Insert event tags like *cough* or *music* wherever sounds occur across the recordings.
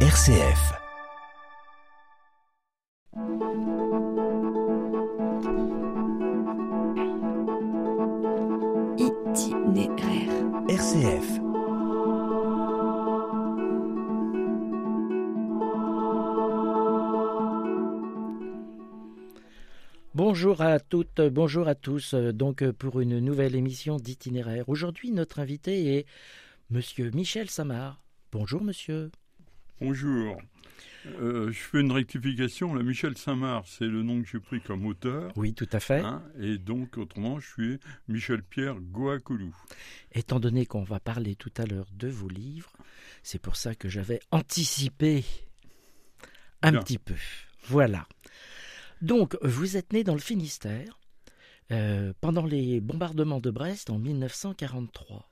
RCF. Itinéraire. RCF. Bonjour à toutes, bonjour à tous. euh, Donc euh, pour une nouvelle émission d'itinéraire. Aujourd'hui, notre invité est Monsieur Michel Samar. Bonjour, monsieur. Bonjour. Euh, je fais une rectification. Là, Michel Saint-Marc, c'est le nom que j'ai pris comme auteur. Oui, tout à fait. hein, et donc, autrement, je suis Michel-Pierre Goacolou. Étant donné qu'on va parler tout à l'heure de vos livres, c'est pour ça que j'avais anticipé un Bien. petit peu. Voilà. Donc, vous êtes né dans le Finistère euh, pendant les bombardements de Brest en 1943.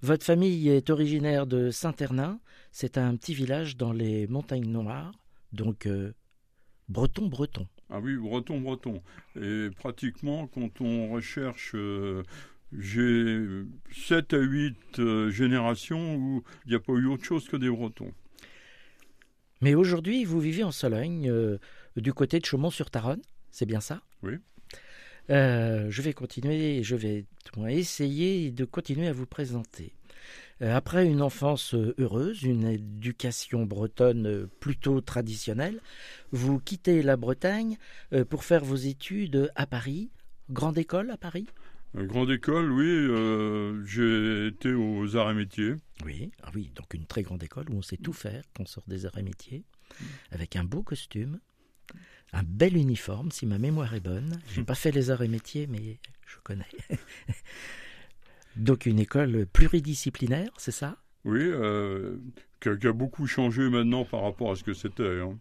Votre famille est originaire de Saint-Ternin. C'est un petit village dans les montagnes noires, donc euh, breton-breton. Ah oui, breton, breton. Et pratiquement, quand on recherche, euh, j'ai 7 à 8 euh, générations où il n'y a pas eu autre chose que des bretons. Mais aujourd'hui, vous vivez en Sologne, du côté de Chaumont-sur-Taronne, c'est bien ça? Oui. Euh, je vais continuer, je vais essayer de continuer à vous présenter. Euh, après une enfance euh, heureuse, une éducation bretonne plutôt traditionnelle, vous quittez la Bretagne pour faire vos études à Paris, grande école à Paris? Grande école, oui, euh, j'ai été aux arts et métiers. Oui, ah oui, donc une très grande école où on sait tout faire quand on sort des arts et métiers, avec un beau costume, un bel uniforme, si ma mémoire est bonne. J'ai pas fait les arts et métiers, mais je connais. *laughs* donc une école pluridisciplinaire, c'est ça? Oui, euh, qui, a, beaucoup changé maintenant par rapport à ce que c'était. hein.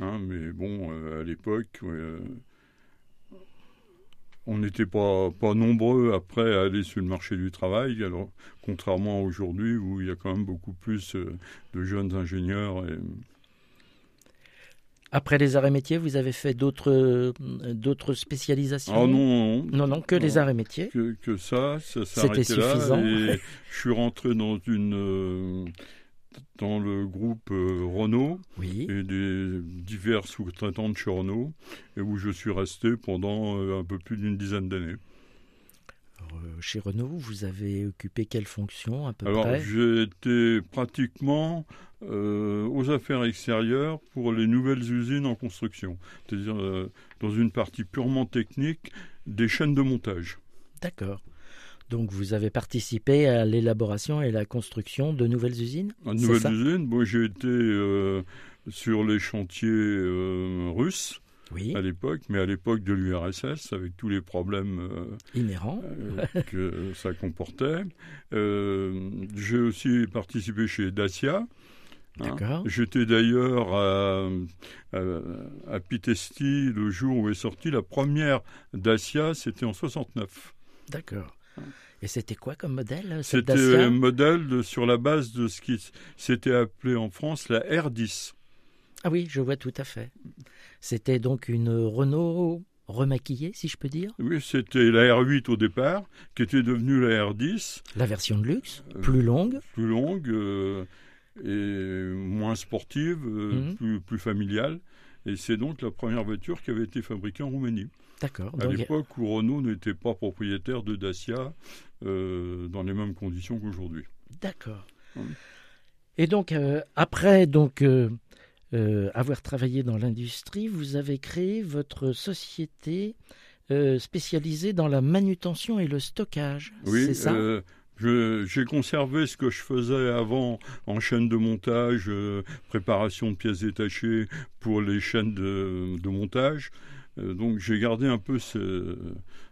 Hein, mais bon, euh, à l'époque, euh, on n'était pas, pas nombreux après à aller sur le marché du travail, alors contrairement à aujourd'hui où il y a quand même beaucoup plus de jeunes ingénieurs. Après les arts et métiers, vous avez fait d'autres euh, d'autres spécialisations Ah non, non, non, non, que les arts et métiers. que, que ça, ça C'était là. suffisant. Et je suis rentré dans une euh, dans le groupe euh, Renault. Oui. et des divers sous-traitants de chez Renault, et où je suis resté pendant un peu plus d'une dizaine d'années. Chez Renault, vous avez occupé quelle fonction à peu Alors près? j'ai été pratiquement euh, aux affaires extérieures pour les nouvelles usines en construction, c'est-à-dire euh, dans une partie purement technique des chaînes de montage. D'accord. Donc vous avez participé à l'élaboration et la construction de nouvelles usines Une C'est nouvelle ça? usine, moi j'ai été euh, sur les chantiers russes Oui, à l'époque, mais à l'époque de l'URSS, avec tous les problèmes euh, inhérents. euh, que ça comportait. Euh, J'ai aussi participé chez Dacia. Hein. J'étais d'ailleurs à, à, à Pitesti le jour où est sortie la première Dacia, c'était en 69. D'accord. Et c'était quoi comme modèle C'était un modèle de- sur la base de ce qui s'était appelé en France la R10. Ah oui, je vois tout à fait. C'était donc une Renault remaquillée, si je peux dire? Oui, c'était la R8 au départ, qui était devenue la R10. La version de luxe, Euh, plus longue. plus longue euh, et moins sportive, euh, Mhm. plus, plus familiale. Et c'est donc la première voiture qui avait été fabriquée en Roumanie. D'accord. À l'époque où Renault n'était pas propriétaire de Dacia euh, dans les mêmes conditions qu'aujourd'hui. D'accord. Oui. Et donc, euh, après donc euh, avoir travaillé dans l'industrie, vous avez créé votre société spécialisée dans la manutention et le stockage. Oui, c'est ça? J'ai conservé ce que je faisais avant en chaîne de montage, euh, préparation de pièces détachées pour les chaînes de, de montage. Euh, donc j'ai gardé un peu ce-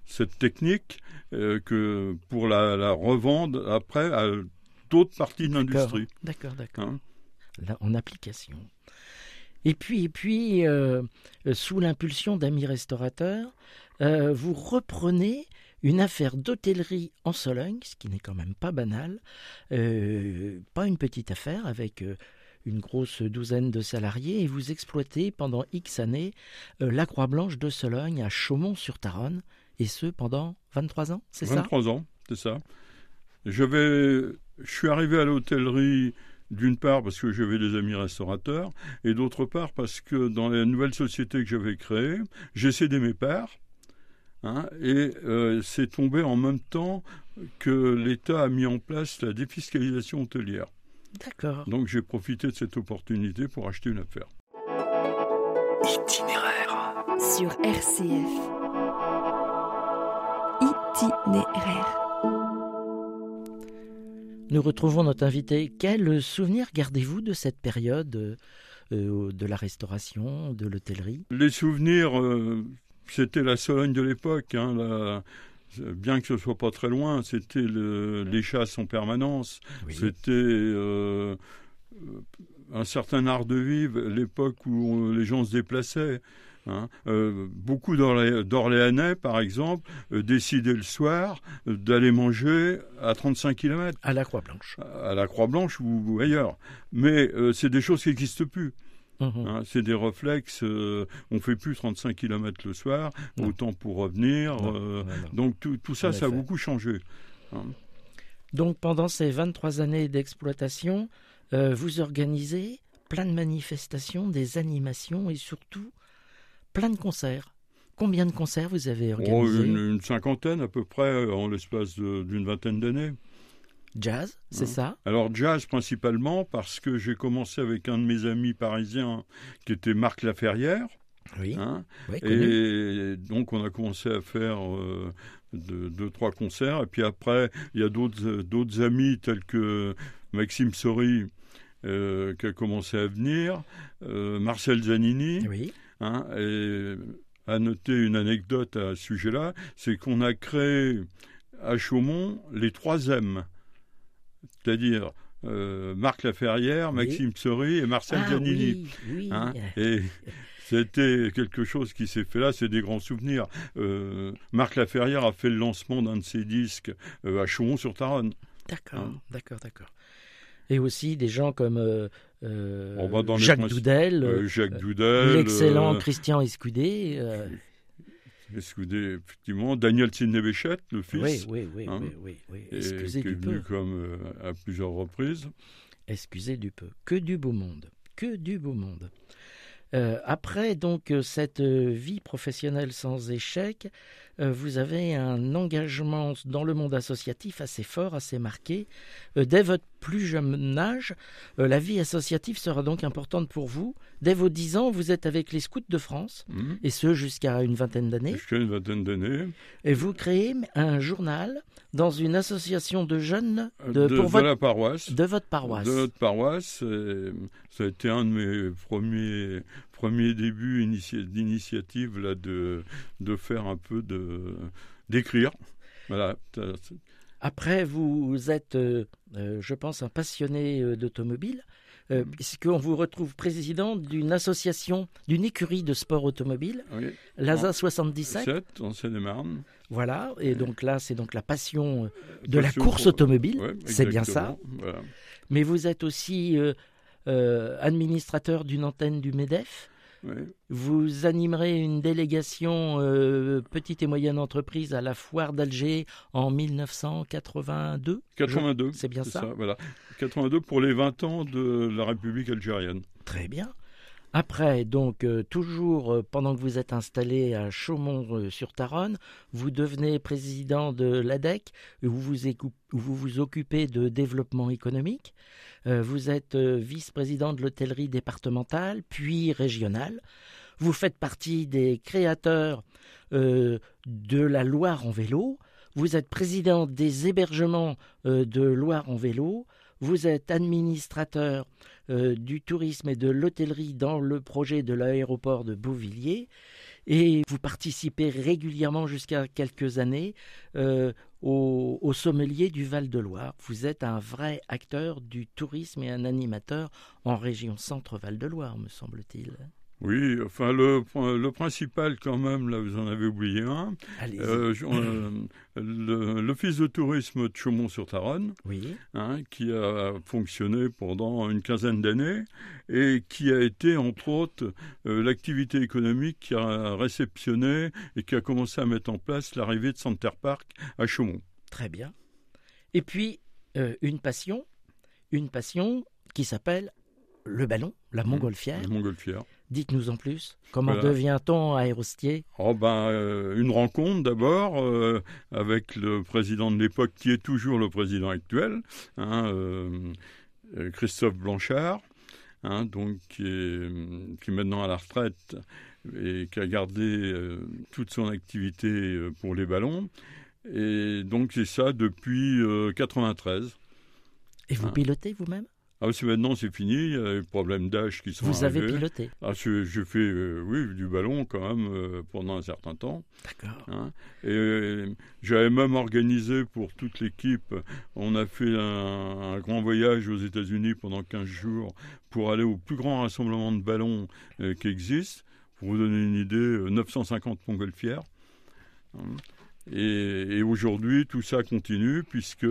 cette technique euh, que pour la, la revendre après à d'autres parties de l'industrie. D'accord, d'accord. hein? Là, en application. Et puis, et puis sous l'impulsion d'amis restaurateurs, vous reprenez une affaire d'hôtellerie en Sologne, ce qui n'est quand même pas banal, euh, pas une petite affaire avec euh, une grosse douzaine de salariés, et vous exploitez pendant X années euh, la Croix-Blanche de Sologne à Chaumont-sur-Taronne, et ce pendant 23 ans, c'est ça? 23 ans, c'est ça. J'avais, je suis arrivé à l'hôtellerie D'une part parce que j'avais des amis restaurateurs, et d'autre part parce que dans la nouvelle société que j'avais créée, j'ai cédé mes parts. Hein, et euh, c'est tombé en même temps que l'État a mis en place la défiscalisation hôtelière. D'accord. Donc j'ai profité de cette opportunité pour acheter une affaire. Itinéraire. Sur RCF. Itinéraire. Nous retrouvons notre invité. Quel souvenir gardez-vous de cette période euh, de la restauration, de l'hôtellerie? Les souvenirs, euh, c'était la Sologne de l'époque. Hein, la- bien que ce soit pas très loin, c'était le- les chasses en permanence. Oui. C'était euh, un certain art de vivre, l'époque où les gens se déplaçaient. hein. Euh, beaucoup d'Orlé- d'Orléanais, par exemple, euh, décidaient le soir d'aller manger à 35 km, À la Croix-Blanche. à la Croix-Blanche ou, ou ailleurs. Mais c'est des choses qui n'existent plus. Mhm. hein. C'est des réflexes. euh, on fait plus 35 km le soir, Non. autant pour revenir. Non, euh, non, donc tout, tout ça, En ça a beaucoup changé. Donc pendant ces 23 années d'exploitation, euh, vous organisez plein de manifestations, des animations et surtout plein de concerts. Combien de concerts vous avez Oh, organisés? une, une cinquantaine à peu près euh, en l'espace d'une vingtaine d'années. Jazz, c'est Hein. ça? Alors jazz principalement parce que j'ai commencé avec un de mes amis parisiens qui était Marc Laferrière. Oui. hein, oui, et donc on a commencé à faire euh, deux, deux, trois concerts. Et puis après, il y a d'autres euh, d'autres amis tels que Maxime Sori euh, qui a commencé à venir, euh, Marcel Zanini. Oui. Hein, et à noter une anecdote à ce sujet-là, c'est qu'on a créé à Chaumont les trois M, c'est-à-dire euh, Marc Laferrière, Oui. Maxime Sori et Marcel Ah oui, oui. hein. *laughs* et c'était quelque chose qui s'est fait là, c'est des grands souvenirs. Euh, Marc Laferrière a fait le lancement d'un de ses disques euh, à Chaumont-sur-Taronne. D'accord, Hein. d'accord, d'accord. Et aussi des gens comme Jacques Doudel, Jacques Doudel, l'excellent Christian Escudé. Escudé, effectivement, Daniel Sidney Béchette, le fils. oui, oui, oui, hein. oui, oui, oui. et Excusez qui est du venu peu. comme euh, à plusieurs reprises. Excusez du peu. Que du beau monde. Que du beau monde. Euh, après donc euh, cette euh, vie professionnelle sans échec, vous avez un engagement dans le monde associatif assez fort, assez marqué. Euh, dès votre plus jeune âge, euh, la vie associative sera donc importante pour vous. Dès vos 10 ans, vous êtes avec les scouts de France, Mhm. et ce jusqu'à une vingtaine d'années. Jusqu'à une vingtaine d'années. Et vous créez un journal dans une association de jeunes Euh, de, De, pour de votre, la paroisse. de votre paroisse. De notre paroisse. ça a été un de mes premiers, premiers débuts initia- d'initiative là, de, de faire un peu de. d'écrire. Voilà. Après, vous êtes, euh, euh, je pense, un passionné euh, d'automobile, euh, puisqu'on vous retrouve président d'une association, d'une écurie de sport automobile, Oui. l'ASA 77. 7 en Seine-et-Marne. Voilà, et donc là, c'est donc la passion de la course pour- automobile, Ouais, c'est bien ça. Voilà. Mais vous êtes aussi euh, euh, administrateur d'une antenne du MEDEF. Vous animerez une délégation euh, petite et moyenne entreprise à la foire d'Alger en 1982. 82. C'est bien ça Voilà. 82 pour les 20 ans de la République algérienne. Très bien. Après, donc, euh, toujours euh, pendant que vous êtes installé à Chaumont-sur-Taronne, vous devenez président de l'ADEC, vous vous, occupez de développement économique. Euh, vous êtes euh, vice-président de l'hôtellerie départementale, puis régionale. Vous faites partie des créateurs euh, de la Loire en vélo. Vous êtes président des hébergements euh, de Loire en vélo. Vous êtes administrateur euh, du tourisme et de l'hôtellerie dans le projet de l'aéroport de Beauvilliers. Et vous participez régulièrement jusqu'à quelques années euh, au, sommelier du Val-de-Loire. Vous êtes un vrai acteur du tourisme et un animateur en région centre-Val-de-Loire, me semble-t-il. Oui, enfin, le, le principal, quand même, là, vous en avez oublié un. Euh, euh, L'Office de tourisme de Chaumont-sur-Taronne, oui, hein, qui a fonctionné pendant une quinzaine d'années et qui a été, entre autres, euh, l'activité économique qui a réceptionné et qui a commencé à mettre en place l'arrivée de Center Park à Chaumont. très bien. Et puis, euh, une passion, une passion qui s'appelle le ballon, la montgolfière. La montgolfière. Dites-nous en plus. Comment Voilà. devient-on aérostier Oh ben, euh, une rencontre d'abord euh, avec le président de l'époque qui est toujours le président actuel, hein, euh, Christophe Blanchard, hein, donc qui est, qui est maintenant à la retraite et qui a gardé toute son activité pour les ballons. Et donc c'est ça depuis euh, 93. Et vous Ah. pilotez vous-même? Ah, c'est maintenant c'est fini, il y a les problèmes d'âge qui sont Vous avez piloté Ah, je fais euh, oui du ballon quand même euh, pendant un certain temps. D'accord. Hein. Et euh, j'avais même organisé pour toute l'équipe, on a fait un, un grand voyage aux États-Unis pendant 15 jours pour aller au plus grand rassemblement de ballons qui existe. Pour vous donner une idée, euh, 950 montgolfières. Hein. Et, et aujourd'hui, tout ça continue puisque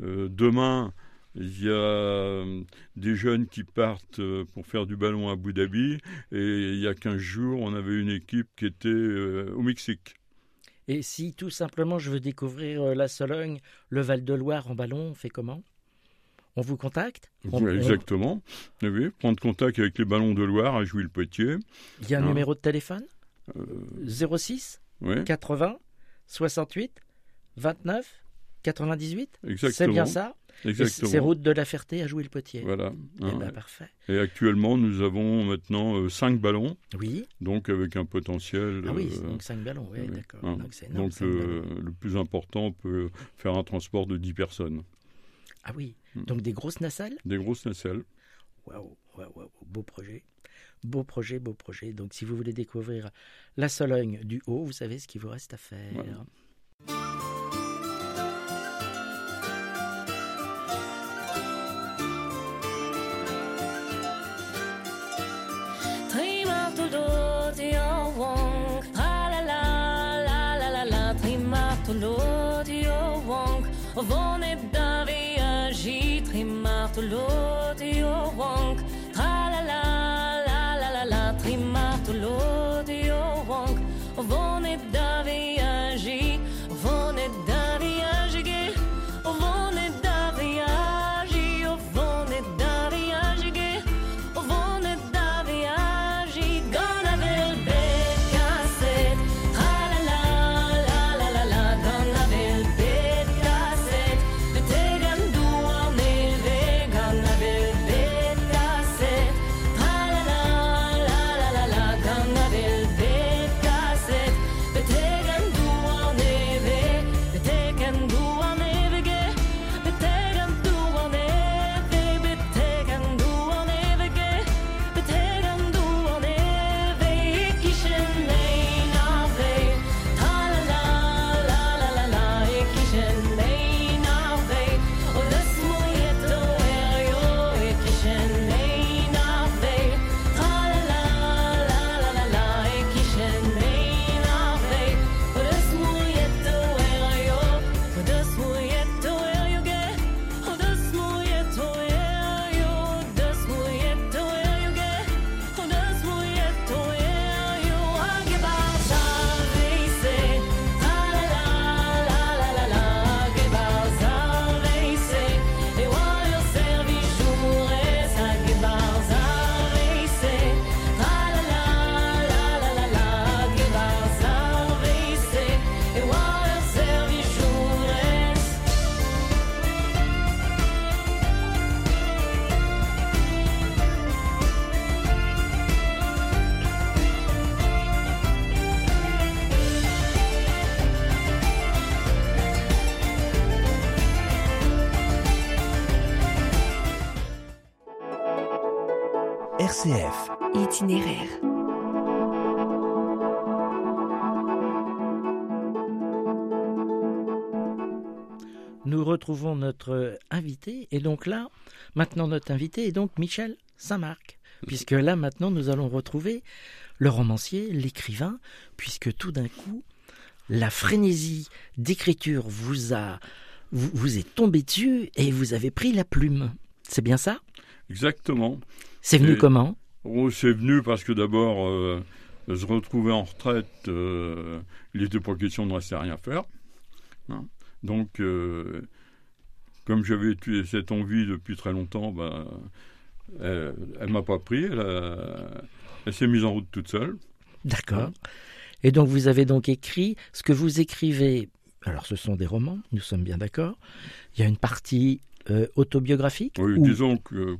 demain, il y a euh, des jeunes qui partent euh, pour faire du ballon à Abu Dhabi. Et il y a 15 jours, on avait une équipe qui était euh, au Mexique. Et si tout simplement je veux découvrir la Sologne, le Val-de-Loire en ballon, on fait comment? On vous contacte? On- Oui, on- exactement. Oui, oui. Prendre contact avec les ballons de Loire à Jouy-le-Potier. Il y a un Hein. numéro de téléphone? Euh, 06 oui, 80 68 29 98 exactement. C'est bien ça Et Exactement. C'est route de la Ferté à Jouy-le-Potier. Voilà. Eh hein. ben, parfait. Et actuellement, nous avons maintenant 5 ballons, Oui. donc avec un potentiel. Ah oui, euh, donc 5 ballons, oui, oui, d'accord. hein. Donc énorme, donc euh, le plus important peut faire un transport de 10 personnes. Ah oui, Hmm. donc des grosses nacelles? Des grosses nacelles. Waouh, waouh, waouh, beau projet. Beau projet, beau projet. Donc si vous voulez découvrir la Sologne du Haut, vous savez ce qu'il vous reste à faire. Voilà. Trimartolotio-wonk, Vone davia-gi, trimartolotio-wonk, Nous retrouvons notre invité. Et donc là, maintenant notre invité est donc Michel Saint-Marc. Puisque là, maintenant, nous allons retrouver le romancier, l'écrivain, puisque tout d'un coup, la frénésie d'écriture vous a, vous, vous est tombée dessus et vous avez pris la plume. C'est bien ça? Exactement. C'est venu Et- comment? Oh, c'est venu parce que d'abord, euh, se retrouver en retraite, euh, il n'était pas question de rester à rien faire. hein. Donc, euh, comme j'avais cette envie depuis très longtemps, ben, elle, ne m'a pas pris. Elle, s'est mise en route toute seule. D'accord. Et donc vous avez donc écrit ce que vous écrivez. Alors ce sont des romans, nous sommes bien d'accord. Il y a une partie euh, autobiographique. Oui, disons que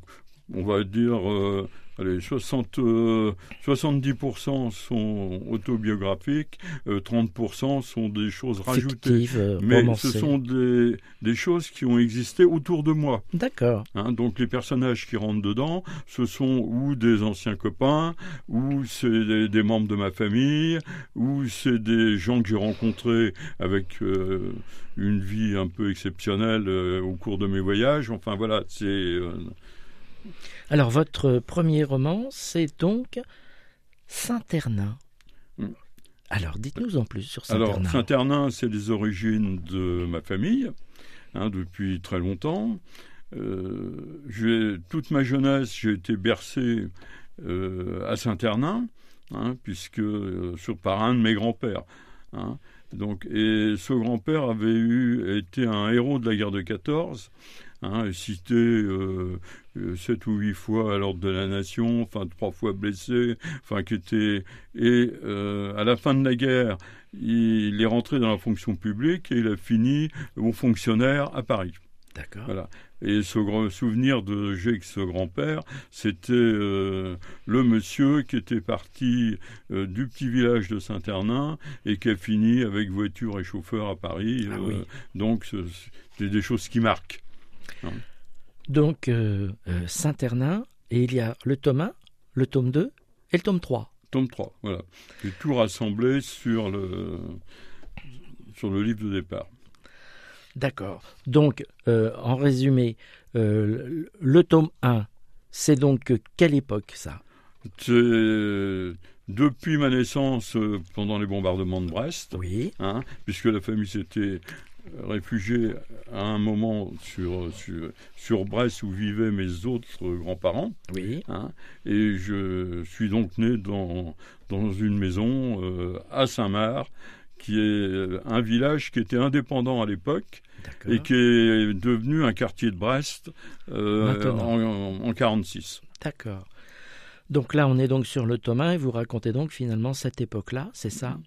on va dire euh, Allez, 60, 70% euh, sont autobiographiques, 30% euh, sont des choses rajoutées. Euh, Mais ce sont des, des, choses qui ont existé autour de moi. D'accord. Hein, donc les personnages qui rentrent dedans, ce sont ou des anciens copains, ou c'est des, membres de ma famille, ou c'est des gens que j'ai rencontrés avec une vie un peu exceptionnelle au cours de mes voyages. Enfin voilà, c'est... Alors, votre premier roman, c'est donc Saint-Ternin. Mm. Alors, dites-nous en plus sur Saint-Ternin. Alors, Saint-Ternin, c'est les origines de ma famille, hein, depuis très longtemps. Euh, toute ma jeunesse, j'ai été bercé euh, à Saint-Ternin, hein, puisque euh, sur, par un de mes grands-pères. Hein. donc, et ce grand-père avait eu, été un héros de la guerre de 14 hein, cité euh, euh, sept ou huit fois à l'ordre de la nation, enfin trois fois blessé, enfin qui était et euh, à la fin de la guerre, il est rentré dans la fonction publique et il a fini au fonctionnaire à Paris. D'accord. Voilà. Et ce grand souvenir de j'ai ce grand-père, c'était le monsieur qui était parti du petit village de Saint-Hernin et qui a fini avec voiture et chauffeur à Paris. Ah oui. Donc, c'est des choses qui marquent. Donc, euh, euh, Saint-Ternin, et il y a le tome 1, le tome 2 et le tome 3. Tome 3, voilà. J'ai tout rassemblé sur le, sur le livre de départ. D'accord. Donc, euh, en résumé, le tome 1, c'est donc quelle époque ça? C'est depuis ma naissance pendant les bombardements de Brest, oui. Hein, puisque la famille s'était réfugié à un moment sur, sur, sur, Brest où vivaient mes autres grands-parents. Oui. Hein, et je suis donc né dans, dans une maison euh, à Saint-Marc, qui est un village qui était indépendant à l'époque et qui est devenu un quartier de Brest euh, en 1946. D'accord. Donc là, on est donc sur le Thomas et vous racontez donc finalement cette époque-là, c'est ça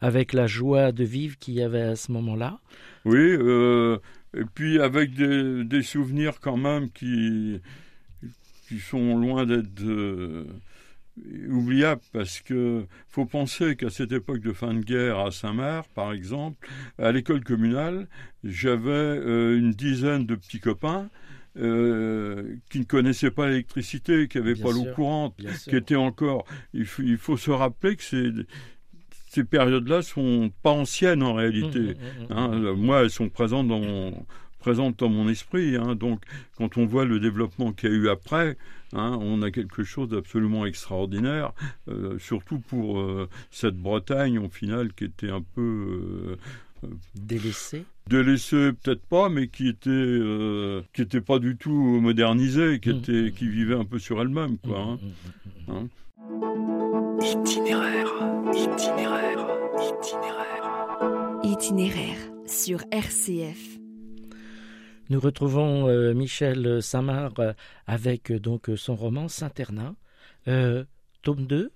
Avec la joie de vivre qu'il y avait à ce moment-là Oui, euh, et puis avec des, souvenirs quand même qui, qui sont loin d'être euh, oubliables parce que faut penser qu'à cette époque de fin de guerre à Saint-Marc, par exemple, à l'école communale, j'avais euh, une dizaine de petits copains euh, qui ne connaissaient pas l'électricité, qui n'avaient pas l'eau courante, qui étaient encore. Il faut, se rappeler que ces, ces périodes-là sont pas anciennes en réalité. Mmh, mmh, mmh, hein. moi, elles sont présentes dans mon, présentes dans mon esprit. Hein. donc, quand on voit le développement qu'il y a eu après, hein, on a quelque chose d'absolument extraordinaire, euh, surtout pour euh, cette Bretagne, au final, qui était un peu délaissée délaissée peut-être pas, mais qui était euh, qui était pas du tout modernisée, qui mmh. était qui vivait un peu sur elle-même, quoi. Hein. Mmh, mmh, hein. itinéraire, itinéraire, itinéraire, itinéraire sur RCF. Nous retrouvons euh, Michel Samar euh, avec donc son roman Saint-Ternin, tome 2,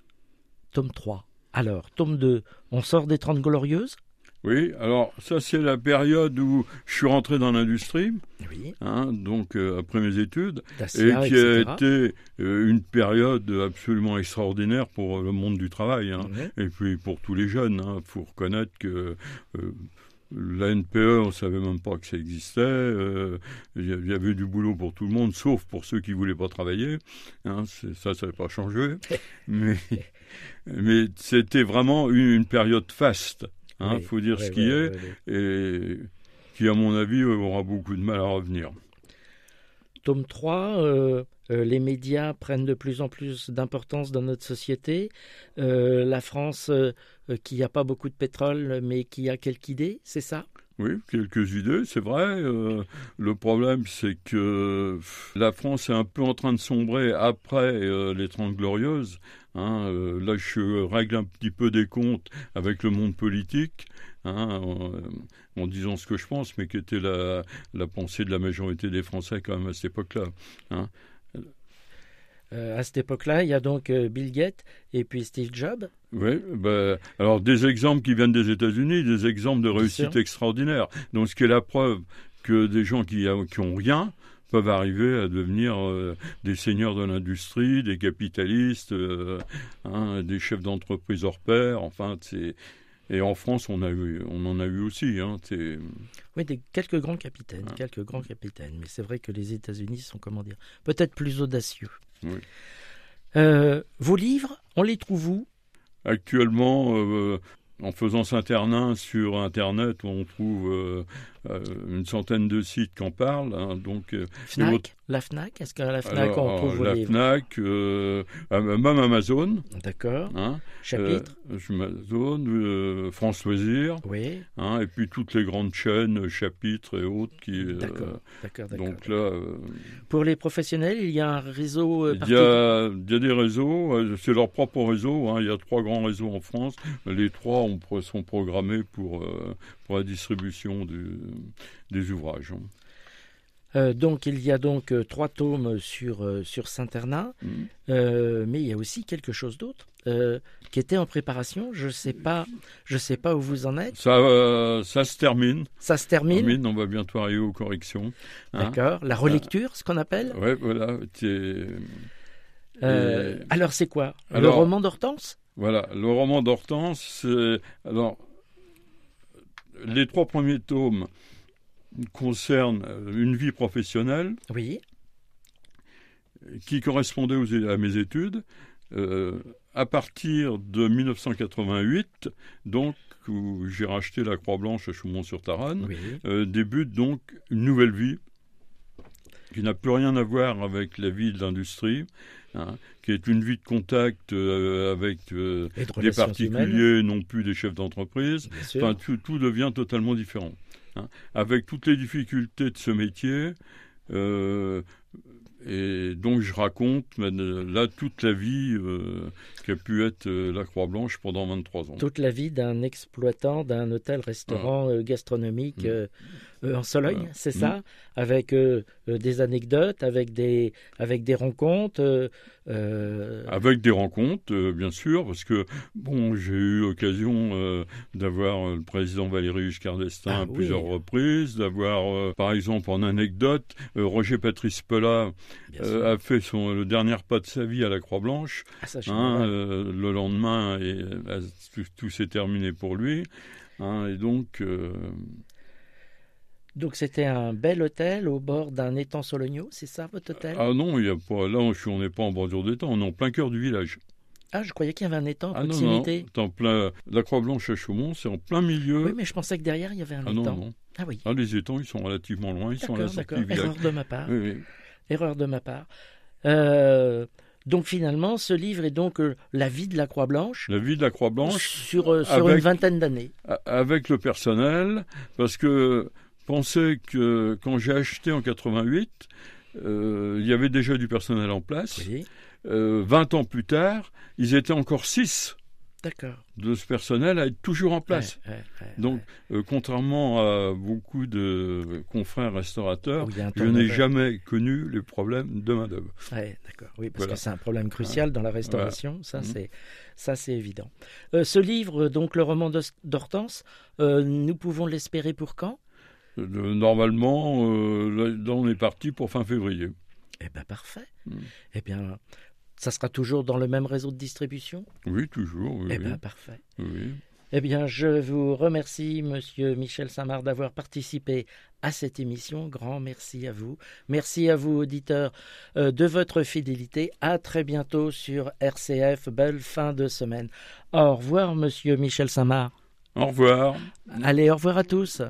tome 3. Alors, tome 2, on sort des Trente Glorieuses? Oui, alors ça c'est la période où je suis rentré dans l'industrie, oui. hein, donc euh, après mes études, et qui a été euh, une période absolument extraordinaire pour le monde du travail, hein, et puis pour tous les jeunes. Il hein, faut reconnaître que euh, la NPE, on ne savait même pas que ça existait. Il y avait du boulot pour tout le monde, sauf pour ceux qui voulaient pas travailler. Hein, ça, ça n'a pas changé. *laughs* mais mais c'était vraiment une, une période faste. Il hein, faut dire ce qui est, et qui, à mon avis, aura beaucoup de mal à revenir. Tome 3, euh, euh, les médias prennent de plus en plus d'importance dans notre société. Euh, la France, qui n'a pas beaucoup de pétrole, mais qui a quelques idées, c'est ça? Oui, quelques idées, c'est vrai. Euh, le problème, c'est que la France est un peu en train de sombrer après euh, les Trente Glorieuses. hein. Euh, là, je règle un petit peu des comptes avec le monde politique, hein, en, disant ce que je pense, mais qui était la, la pensée de la majorité des Français quand même à cette époque-là. hein. Euh, à cette époque-là, il y a donc euh, Bill Gates et puis Steve Jobs. Oui, ben, alors des exemples qui viennent des États-Unis, des exemples de réussite extraordinaire. Donc, ce qui est la preuve que des gens qui, a- qui ont rien peuvent arriver à devenir euh, des seigneurs de l'industrie, des capitalistes, euh, hein, des chefs d'entreprise hors pair. Enfin, c'est et en France, on a eu, on en a eu aussi. Hein, Oui, des, quelques grands capitaines, Ah. quelques grands capitaines. Mais c'est vrai que les États-Unis sont, comment dire, peut-être plus audacieux. Oui. Euh, vos livres, on les trouve où? Actuellement, euh, en faisant Saint-Ternin sur Internet, on trouve euh, une centaine de sites qui en parlent. hein, donc, euh, Fnac? La Fnac? Est-ce qu'à la Fnac, alors, on trouve la Fnac, euh, euh, même Amazon, D'accord. hein, Chapitre? euh, Amazon, euh, France Loisirs, Oui. hein, et puis toutes les grandes chaînes, euh, chapitres et autres qui. euh, D'accord. D'accord, d'accord. donc là, euh, Pour les professionnels, il y a un réseau euh, il y, a, il y a des réseaux, euh, c'est leur propre réseau. il y a trois grands réseaux en France. Les trois sont programmés pour, euh, pour la distribution du- des ouvrages. Euh, donc, il y a donc euh, trois tomes sur, euh, sur Saint-Ternin. Mhm. Euh, mais il y a aussi quelque chose d'autre qui était en préparation. Je sais pas, je sais pas où vous en êtes. Ça, ça se termine. Ça se termine, Termine, on va bientôt arriver aux corrections. hein. d'accord. La relecture, ce qu'on appelle. Ouais, voilà. Et- alors c'est quoi? Le roman d'Hortense? Voilà, le roman d'Hortense, c'est... Alors, les trois premiers tomes concernent euh, une vie professionnelle Oui. qui correspondait aux- à mes études. Euh, à partir de 1988, donc, où j'ai racheté la Croix-Blanche à Chaumont-sur-Tarane, Oui. euh, débute donc une nouvelle vie qui n'a plus rien à voir avec la vie de l'industrie, hein, qui est une vie de contact euh, avec euh, de des humaines, particuliers, non plus des chefs d'entreprise. Enfin, tout, tout devient totalement différent. hein. Avec toutes les difficultés de ce métier, euh, et donc je raconte mais, là toute la vie euh, qu'a pu être euh, la Croix-Blanche pendant 23 ans. Toute la vie d'un exploitant d'un hôtel-restaurant euh, gastronomique Mm. Euh, en Sologne, Voilà. c'est Mm. ça Avec euh, euh, des anecdotes, avec des, avec des rencontres. Avec des rencontres, bien sûr, parce que bon, j'ai eu l'occasion d'avoir le président Valéry Giscard d'Estaing Ah à oui. plusieurs reprises, d'avoir, par exemple, en anecdote, Roger Patrice sûr. a fait son, le dernier pas de sa vie à la Croix-Blanche. Ah, Hein, le lendemain, et, euh, tout, tout s'est terminé pour lui. hein, et donc, euh, Donc c'était un bel hôtel au bord d'un étang sologno, c'est ça votre hôtel? Ah non, il y a pas, là, on n'est pas en bordure d'étang, on est en plein cœur du village. Ah, je croyais qu'il y avait un étang à Ah non, non, proximité. c'est en plein, la Croix-Blanche à Chaumont, c'est en plein milieu. Oui, mais je pensais que derrière il y avait un ah non, étang. non. Ah oui. Ah, les étangs, ils sont relativement loin, ils sont à la D'accord, sortie d'accord. du village. Erreur de ma part. Oui, oui. Erreur de ma part. Euh, donc finalement, ce livre est donc euh, la vie de la Croix-Blanche La vie de la Croix-Blanche, sur, euh, sur avec- une vingtaine d'années. avec le personnel, parce que pensez que quand j'ai acheté en 88, euh, il y avait déjà du personnel en place. Oui, Euh, 20 ans plus tard, ils étaient encore 6 d'accord. de ce personnel à être toujours en place. Ouais, ouais, ouais, Donc, euh, contrairement à beaucoup de confrères restaurateurs. Oui, un je n'ai jamais connu les problèmes de main-d'œuvre. Ouais, d'accord. Oui, parce Voilà. que c'est un problème crucial dans la restauration. Ça, Mhm. c'est ça, c'est évident. Euh, ce livre, donc le roman d'Hortense, euh, nous pouvons l'espérer pour quand? Normalement, euh, là, on est parti pour fin février. Eh bien, parfait. Mhm. Eh bien, ça sera toujours dans le même réseau de distribution? Oui, toujours. Oui, Eh oui, bien, parfait. oui. Eh bien, je vous remercie, Monsieur Michel Samard, d'avoir participé à cette émission. Grand merci à vous. Merci à vous, auditeurs, euh, de votre fidélité. À très bientôt sur RCF. Belle fin de semaine. Au revoir, Monsieur Michel Samard. Au revoir. Allez, au revoir à tous.